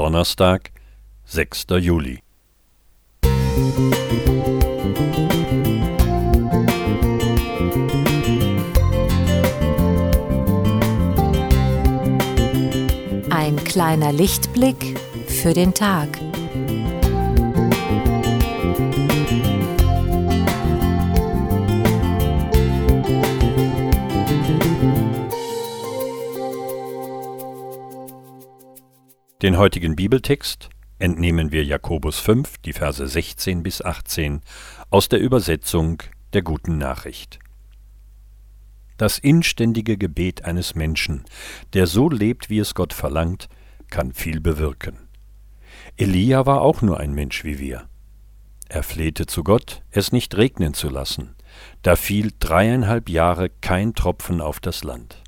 Donnerstag, 6. Juli. Ein kleiner Lichtblick für den Tag. Den heutigen Bibeltext entnehmen wir Jakobus 5, die Verse 16 bis 18 aus der Übersetzung der guten Nachricht. Das inständige Gebet eines Menschen, der so lebt, wie es Gott verlangt, kann viel bewirken. Elia war auch nur ein Mensch wie wir. Er flehte zu Gott, es nicht regnen zu lassen. Da fiel dreieinhalb Jahre kein Tropfen auf das Land.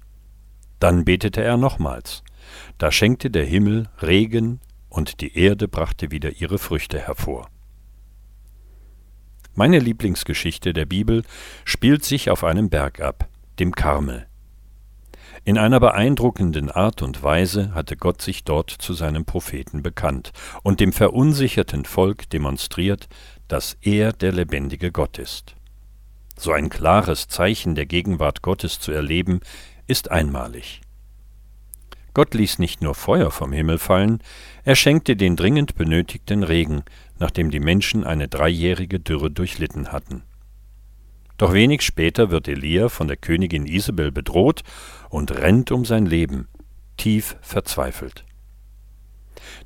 Dann betete er nochmals. Da schenkte der Himmel Regen und die Erde brachte wieder ihre Früchte hervor. Meine Lieblingsgeschichte der Bibel spielt sich auf einem Berg ab, dem Karmel. In einer beeindruckenden Art und Weise hatte Gott sich dort zu seinem Propheten bekannt und dem verunsicherten Volk demonstriert, dass er der lebendige Gott ist. So ein klares Zeichen der Gegenwart Gottes zu erleben, ist einmalig. Gott ließ nicht nur Feuer vom Himmel fallen, er schenkte den dringend benötigten Regen, nachdem die Menschen eine dreijährige Dürre durchlitten hatten. Doch wenig später wird Elia von der Königin Isabel bedroht und rennt um sein Leben, tief verzweifelt.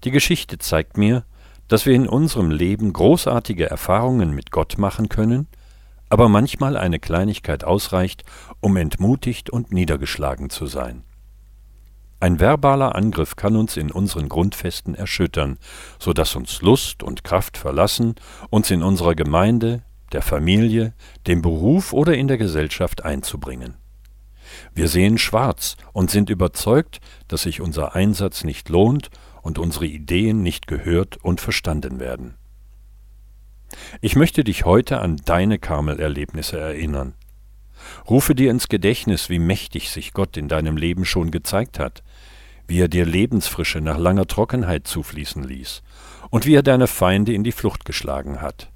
Die Geschichte zeigt mir, dass wir in unserem Leben großartige Erfahrungen mit Gott machen können, aber manchmal eine Kleinigkeit ausreicht, um entmutigt und niedergeschlagen zu sein. Ein verbaler Angriff kann uns in unseren Grundfesten erschüttern, so dass uns Lust und Kraft verlassen, uns in unserer Gemeinde, der Familie, dem Beruf oder in der Gesellschaft einzubringen. Wir sehen schwarz und sind überzeugt, dass sich unser Einsatz nicht lohnt und unsere Ideen nicht gehört und verstanden werden. Ich möchte dich heute an deine Karmelerlebnisse erinnern. Rufe dir ins Gedächtnis, wie mächtig sich Gott in deinem Leben schon gezeigt hat, wie er dir Lebensfrische nach langer Trockenheit zufließen ließ und wie er deine Feinde in die Flucht geschlagen hat.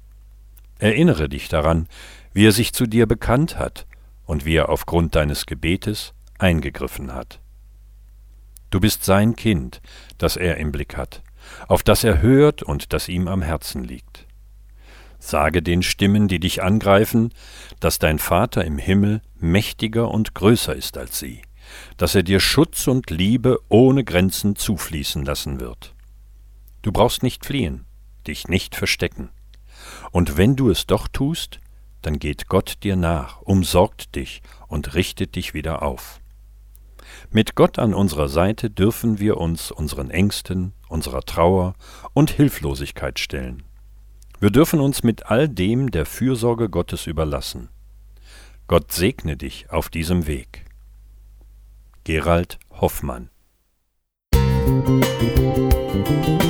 Erinnere dich daran, wie er sich zu dir bekannt hat und wie er aufgrund deines Gebetes eingegriffen hat. Du bist sein Kind, das er im Blick hat, auf das er hört und das ihm am Herzen liegt. Sage den Stimmen, die dich angreifen, dass dein Vater im Himmel mächtiger und größer ist als sie, dass er dir Schutz und Liebe ohne Grenzen zufließen lassen wird. Du brauchst nicht fliehen, dich nicht verstecken. Und wenn du es doch tust, dann geht Gott dir nach, umsorgt dich und richtet dich wieder auf. Mit Gott an unserer Seite dürfen wir uns unseren Ängsten, unserer Trauer und Hilflosigkeit stellen. Wir dürfen uns mit all dem der Fürsorge Gottes überlassen. Gott segne dich auf diesem Weg. Gerald Hoffmann. Musik